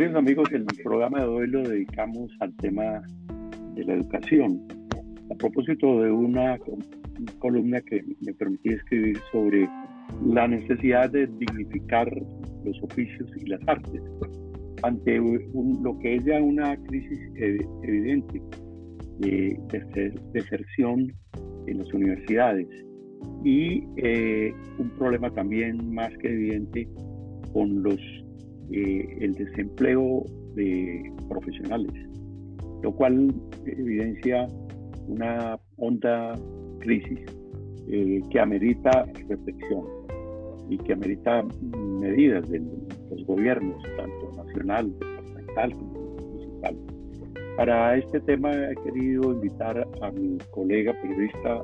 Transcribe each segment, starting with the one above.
Queridos amigos, el programa de hoy lo dedicamos al tema de la educación. A propósito de una columna que me permití escribir sobre la necesidad de dignificar los oficios y las artes ante lo que es ya una crisis evidente de, deserción en las universidades y eh, un problema también más que evidente con los eh, el desempleo de profesionales, lo cual evidencia una honda crisis eh, que amerita reflexión y que amerita medidas de los gobiernos, tanto nacional, departamental como municipal. Para este tema he querido invitar a mi colega periodista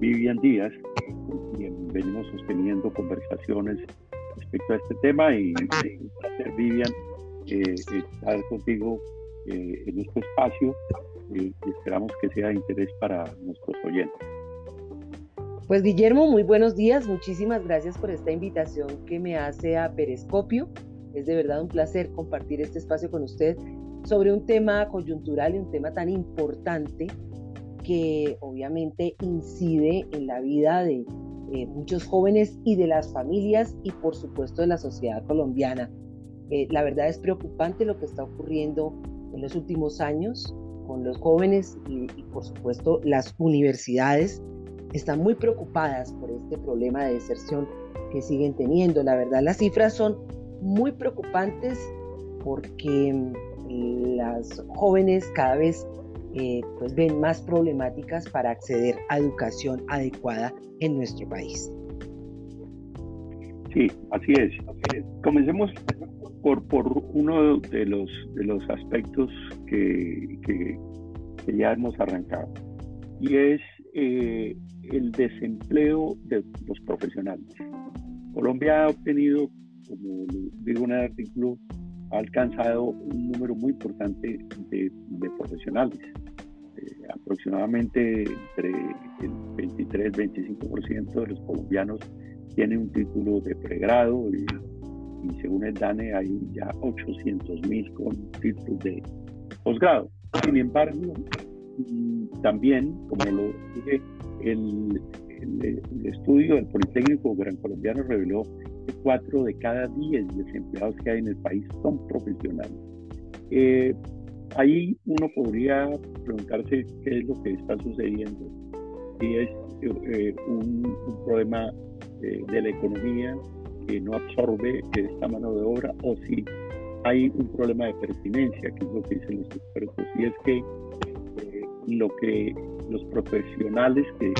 Vivian Díaz, con quien venimos sosteniendo conversaciones respecto a este tema y un placer Vivian eh, estar contigo eh, en este espacio y esperamos que sea de interés para nuestros oyentes. Pues Guillermo, muy buenos días, muchísimas gracias por esta invitación que me hace a Perescopio. Es de verdad un placer compartir este espacio con usted sobre un tema coyuntural y un tema tan importante que obviamente incide en la vida de eh, muchos jóvenes y de las familias y por supuesto de la sociedad colombiana. Eh, la verdad es preocupante lo que está ocurriendo en los últimos años con los jóvenes y, por supuesto las universidades están muy preocupadas por este problema de deserción que siguen teniendo. La verdad, las cifras son muy preocupantes porque mm, las jóvenes cada vez eh, pues ven más problemáticas para acceder a educación adecuada en nuestro país. Sí, así es. Comencemos por, por uno de los, de los aspectos que, que, ya hemos arrancado, y es eh, el desempleo de los profesionales. Colombia ha obtenido, como digo en el artículo, ha alcanzado un número muy importante de, profesionales. Eh, aproximadamente entre el 23-25% de los colombianos tienen un título de pregrado y, según el DANE hay ya 800 mil con títulos de posgrado. Sin embargo, también, como lo dije, el, el estudio del Politécnico Gran Colombiano reveló 4 de cada 10 desempleados que hay en el país son profesionales. Eh, ahí uno podría preguntarse qué es lo que está sucediendo. Si es eh, un, problema eh, de la economía que no absorbe esta mano de obra o si hay un problema de pertinencia, que es lo que dicen los expertos. Y es que lo que los profesionales que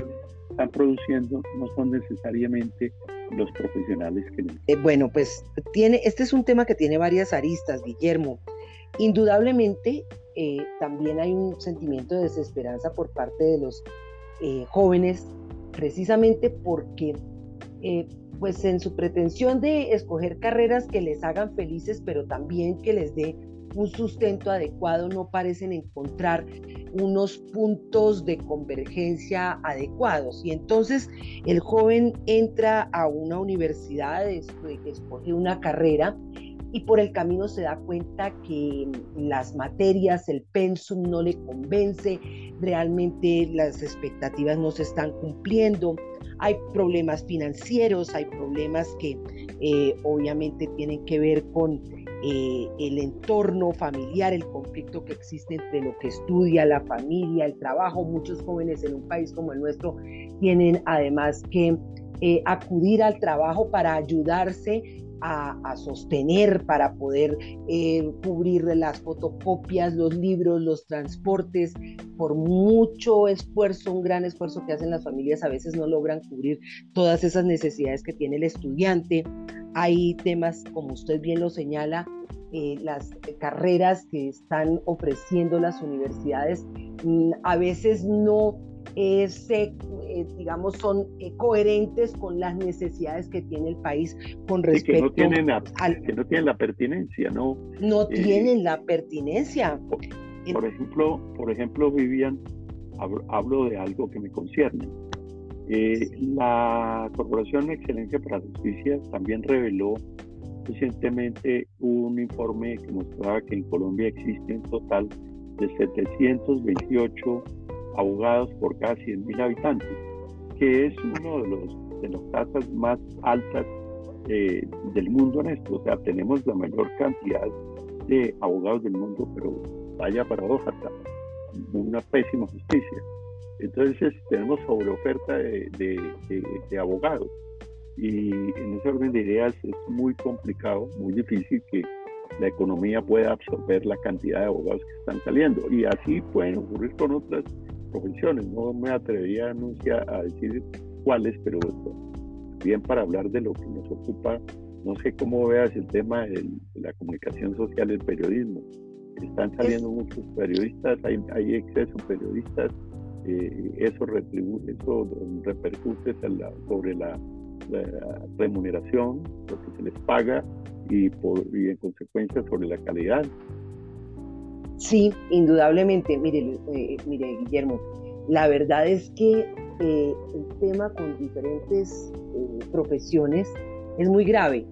están produciendo no son necesariamente los profesionales que eh, bueno, pues tiene, este es un tema que tiene varias aristas, Guillermo. Indudablemente eh, también hay un sentimiento de desesperanza por parte de los eh, jóvenes, precisamente porque pues en su pretensión de escoger carreras que les hagan felices, pero también que les dé un sustento adecuado, no parecen encontrar unos puntos de convergencia adecuados. Y entonces el joven entra a una universidad, escoge una carrera y por el camino se da cuenta que las materias, el pensum no le convence, realmente las expectativas no se están cumpliendo, hay problemas financieros, hay problemas que eh, obviamente tienen que ver con eh, el entorno familiar, el conflicto que existe entre lo que estudia, la familia, el trabajo. Muchos jóvenes en un país como el nuestro tienen además que eh, acudir al trabajo para ayudarse a, sostener, para poder eh, cubrir las fotocopias, los libros, los transportes. Por mucho esfuerzo, un gran esfuerzo que hacen las familias, a veces no logran cubrir todas esas necesidades que tiene el estudiante. Hay temas, como usted bien lo señala, eh, las carreras que están ofreciendo las universidades mm, a veces no eh, digamos, son eh, coherentes con las necesidades que tiene el país con respecto que no tienen la, que no tienen la pertinencia, ¿no? No tienen la pertinencia. Por, ejemplo, por ejemplo, Vivian, hablo, de algo que me concierne. la Corporación Excelencia para la Justicia también reveló Recientemente un informe que mostraba que en Colombia existe un total de 728 abogados por cada 100.000 habitantes, que es uno de los de las tasas más altas eh, del mundo en esto. O sea, tenemos la mayor cantidad de abogados del mundo, pero vaya paradoja, una pésima justicia. Entonces tenemos sobre oferta de, de, abogados y en ese orden de ideas es muy complicado, muy difícil que la economía pueda absorber la cantidad de abogados que están saliendo y así pueden ocurrir con otras profesiones. No me atrevería a anunciar a decir cuáles, pero bien para hablar de lo que nos ocupa, no sé cómo veas el tema de la comunicación social, el periodismo. Están saliendo muchos periodistas, hay, hay exceso periodistas, eh, eso, eso repercute sobre la, remuneración, lo que se les paga y, por, y en consecuencia sobre la calidad. Sí, indudablemente. Mire, eh, mire Guillermo, la verdad es que eh, el tema con diferentes profesiones es muy grave.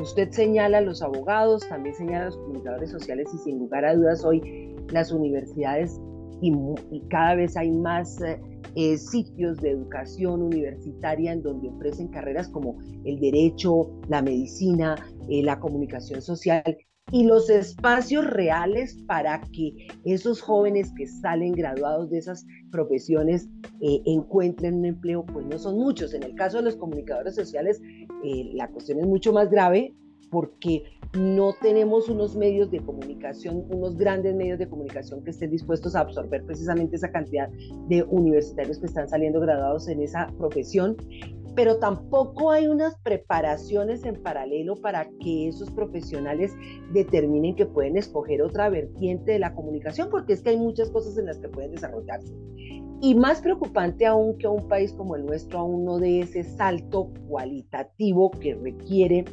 Usted señala a los abogados, también señala a los comunicadores sociales y sin lugar a dudas hoy las universidades y, cada vez hay más eh, eh, sitios de educación universitaria en donde ofrecen carreras como el derecho, la medicina, eh, la comunicación social y los espacios reales para que esos jóvenes que salen graduados de esas profesiones encuentren un empleo, pues no son muchos. En el caso de los comunicadores sociales, la cuestión es mucho más grave porque no tenemos unos medios de comunicación, unos grandes medios de comunicación que estén dispuestos a absorber precisamente esa cantidad de universitarios que están saliendo graduados en esa profesión, pero tampoco hay unas preparaciones en paralelo para que esos profesionales determinen que pueden escoger otra vertiente de la comunicación, porque es que hay muchas cosas en las que pueden desarrollarse. Y más preocupante aún que un país como el nuestro aún no de ese salto cualitativo que requiere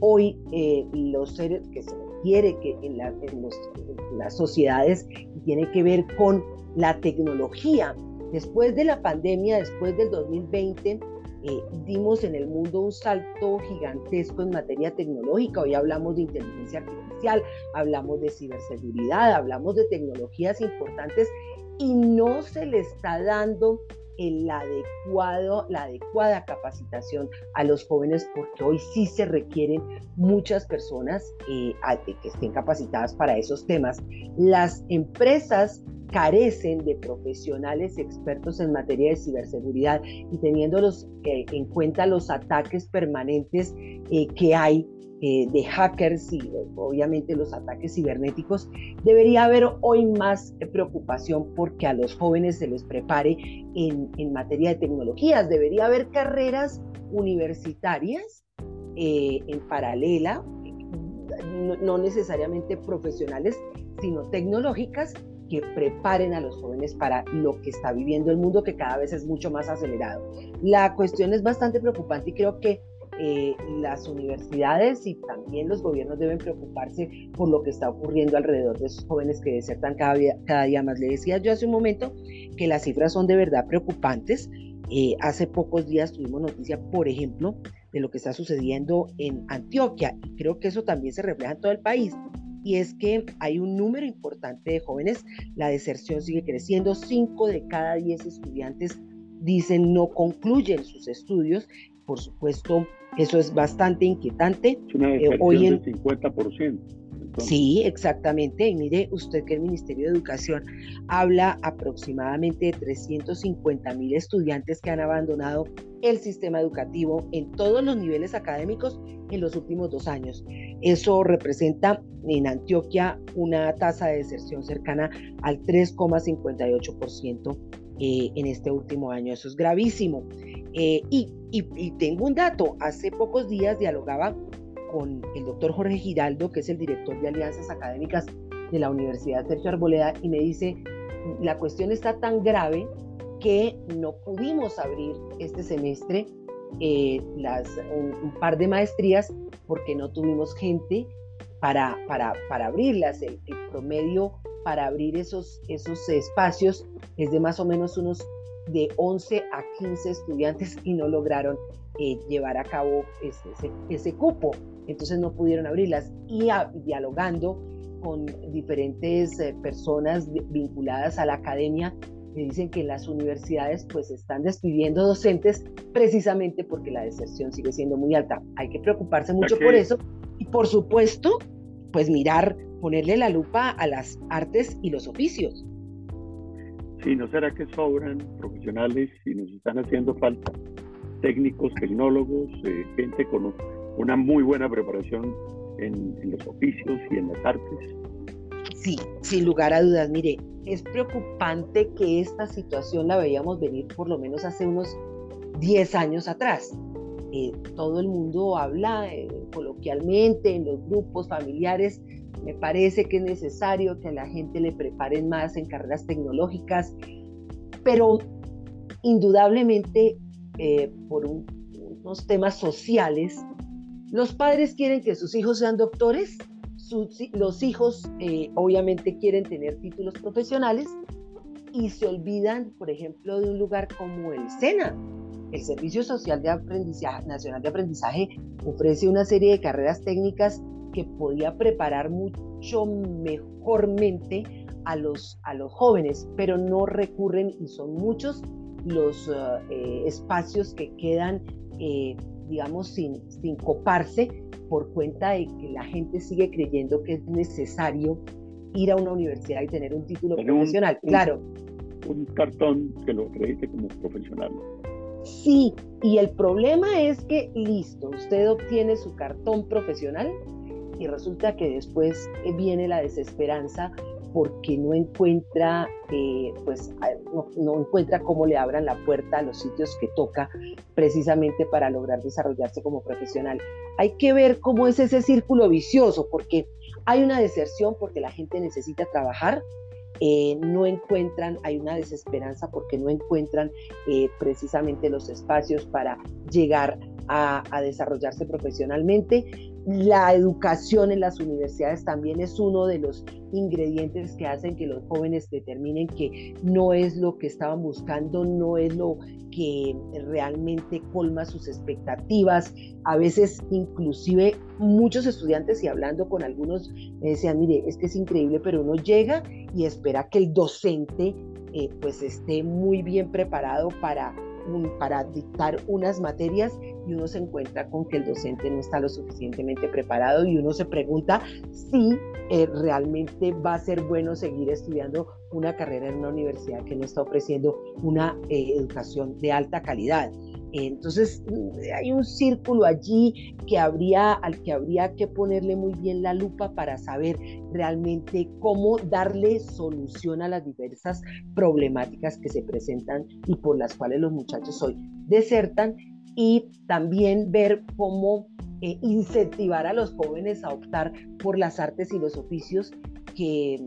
hoy eh, los seres que se requiere que en, las sociedades tiene que ver con la tecnología. Después de la pandemia, después del 2020, eh, dimos en el mundo un salto gigantesco en materia tecnológica. Hoy hablamos de inteligencia artificial, hablamos de ciberseguridad, hablamos de tecnologías importantes y no se le está dando el adecuado, la adecuada capacitación a los jóvenes, porque hoy sí se requieren muchas personas eh, que estén capacitadas para esos temas. Las empresas carecen de profesionales expertos en materia de ciberseguridad y teniéndolos eh, en cuenta los ataques permanentes eh, que hay eh, de hackers y obviamente los ataques cibernéticos, debería haber hoy más preocupación porque a los jóvenes se les prepare en, materia de tecnologías. Debería haber carreras universitarias eh, en paralela, no necesariamente profesionales, sino tecnológicas que preparen a los jóvenes para lo que está viviendo el mundo, que cada vez es mucho más acelerado. La cuestión es bastante preocupante y creo que eh, las universidades y también los gobiernos deben preocuparse por lo que está ocurriendo alrededor de esos jóvenes que desertan cada día, cada día más. Le decía yo hace un momento que las cifras son de verdad preocupantes. Eh, hace pocos días tuvimos noticia, por ejemplo, de lo que está sucediendo en Antioquia y creo que eso también se refleja en todo el país. Y es que hay un número importante de jóvenes, la deserción sigue creciendo, 5 de cada 10 estudiantes dicen no concluyen sus estudios por supuesto, eso es bastante inquietante. Es una eh, hoy en... del 50%. Sí, exactamente. Y mire usted que el Ministerio de Educación habla aproximadamente de 350 mil estudiantes que han abandonado el sistema educativo en todos los niveles académicos en los últimos dos años. Eso representa en Antioquia una tasa de deserción cercana al 3,58% eh, en este último año. Eso es gravísimo. Eh, y, tengo un dato, hace pocos días dialogaba con el doctor Jorge Giraldo, que es el director de Alianzas Académicas de la Universidad Sergio Arboleda, y me dice, la cuestión está tan grave que no pudimos abrir este semestre eh, las, un, par de maestrías porque no tuvimos gente para, para, para abrirlas. El, el, promedio para abrir esos, esos espacios es de más o menos unos de 11 a 15 estudiantes y no lograron eh, llevar a cabo ese, ese, cupo. Entonces no pudieron abrirlas y dialogando con diferentes eh, personas vinculadas a la academia, me dicen que las universidades pues están despidiendo docentes precisamente porque la deserción sigue siendo muy alta. Hay que preocuparse mucho por eso y por supuesto pues mirar, ponerle la lupa a las artes y los oficios. Sí, ¿no será que sobran profesionales y nos están haciendo falta técnicos, tecnólogos, eh, gente con una muy buena preparación en, los oficios y en las artes? Sí, sin lugar a dudas. Mire, es preocupante que esta situación la veíamos venir por lo menos hace unos 10 años atrás. Eh, todo el mundo habla eh, coloquialmente en los grupos familiares. Me parece que es necesario que a la gente le preparen más en carreras tecnológicas, pero indudablemente eh, por unos temas sociales, los padres quieren que sus hijos sean doctores, los hijos eh, obviamente quieren tener títulos profesionales y se olvidan, por ejemplo, de un lugar como el SENA. El Servicio Social de Aprendizaje, Nacional de Aprendizaje ofrece una serie de carreras técnicas que podía preparar mucho mejormente a los, a los jóvenes, pero no recurren y son muchos los eh, eh, espacios que quedan, eh, digamos, sin, sin coparse por cuenta de que la gente sigue creyendo que es necesario ir a una universidad y tener un título profesional. claro. Un cartón que lo acredite como profesional. Sí, y el problema es que, listo, usted obtiene su cartón profesional y resulta que después viene la desesperanza porque no encuentra, eh, pues, no, encuentra cómo le abran la puerta a los sitios que toca precisamente para lograr desarrollarse como profesional. Hay que ver cómo es ese círculo vicioso, porque hay una deserción porque la gente necesita trabajar, eh, no encuentran, hay una desesperanza porque no encuentran eh, precisamente los espacios para llegar a, a desarrollarse profesionalmente la educación en las universidades también es uno de los ingredientes que hacen que los jóvenes determinen que no es lo que estaban buscando, no es lo que realmente colma sus expectativas. A veces inclusive muchos estudiantes y hablando con algunos me decían, mire, es que es increíble, pero uno llega y espera que el docente eh, pues esté muy bien preparado para para dictar unas materias uno se encuentra con que el docente no está lo suficientemente preparado y uno se pregunta si eh, realmente va a ser bueno seguir estudiando una carrera en una universidad que no está ofreciendo una eh, educación de alta calidad. Entonces hay un círculo allí que habría, al que habría que ponerle muy bien la lupa para saber realmente cómo darle solución a las diversas problemáticas que se presentan y por las cuales los muchachos hoy desertan y también ver cómo eh, incentivar a los jóvenes a optar por las artes y los oficios que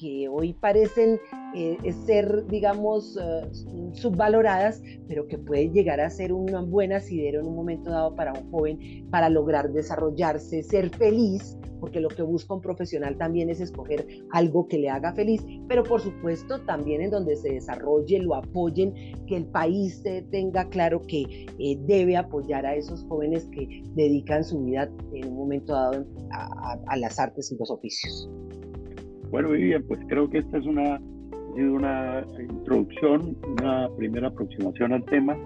que hoy parecen eh, ser, digamos, eh, subvaloradas, pero que pueden llegar a ser un buen asidero en un momento dado para un joven para lograr desarrollarse, ser feliz, porque lo que busca un profesional también es escoger algo que le haga feliz, pero por supuesto también en donde se desarrolle, lo apoyen, que el país tenga claro que eh, debe apoyar a esos jóvenes que dedican su vida en un momento dado a las artes y los oficios. Bueno, Vivian, pues creo que esta es una, una introducción, una primera aproximación al tema.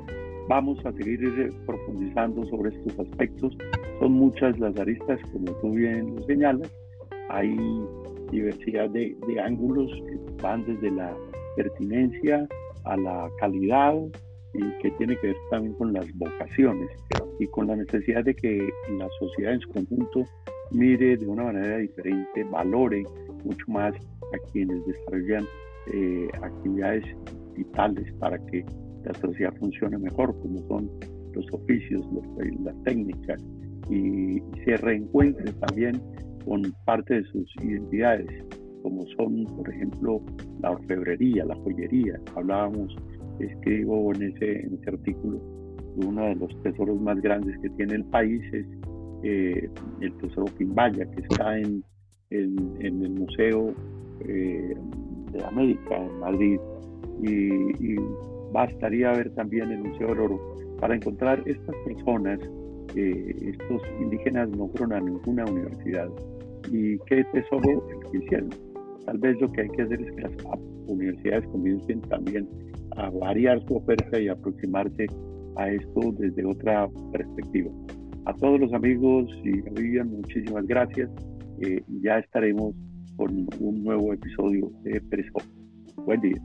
Vamos a seguir eh, profundizando sobre estos aspectos. Son muchas las aristas, como tú bien lo señalas. Hay diversidad de, de ángulos que van desde la pertinencia a la calidad y que tiene que ver también con las vocaciones y con la necesidad de que la sociedad en su conjunto mire de una manera diferente, valore mucho más a quienes desarrollan eh, actividades vitales para que la sociedad funcione mejor, como son los oficios, las técnicas, y, se reencuentre también con parte de sus identidades, como son, por ejemplo, la orfebrería, la joyería. Hablábamos, escribo en ese, en ese artículo, uno de los tesoros más grandes que tiene el país es eh, el tesoro Quimbaya, que está en en, el Museo eh, de América en Madrid y, bastaría ver también el Museo del Oro para encontrar estas personas, estos indígenas no fueron a ninguna universidad y qué tesoro que hicieron. Tal vez lo que hay que hacer es que las universidades comiencen también a variar su oferta y aproximarse a esto desde otra perspectiva. A todos los amigos y a Vivian, muchísimas gracias. Eh, ya estaremos con un nuevo episodio de Periscope. Buen día.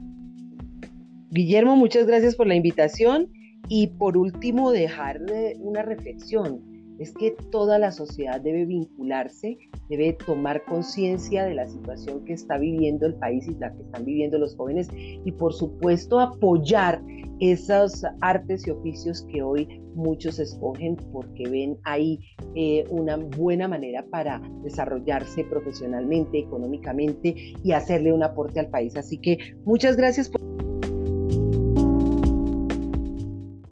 Guillermo, muchas gracias por la invitación y por último dejar una reflexión es que toda la sociedad debe vincularse, debe tomar conciencia de la situación que está viviendo el país y la que están viviendo los jóvenes y por supuesto apoyar esos artes y oficios que hoy muchos escogen porque ven ahí eh, una buena manera para desarrollarse profesionalmente, económicamente y hacerle un aporte al país. Así que muchas gracias por...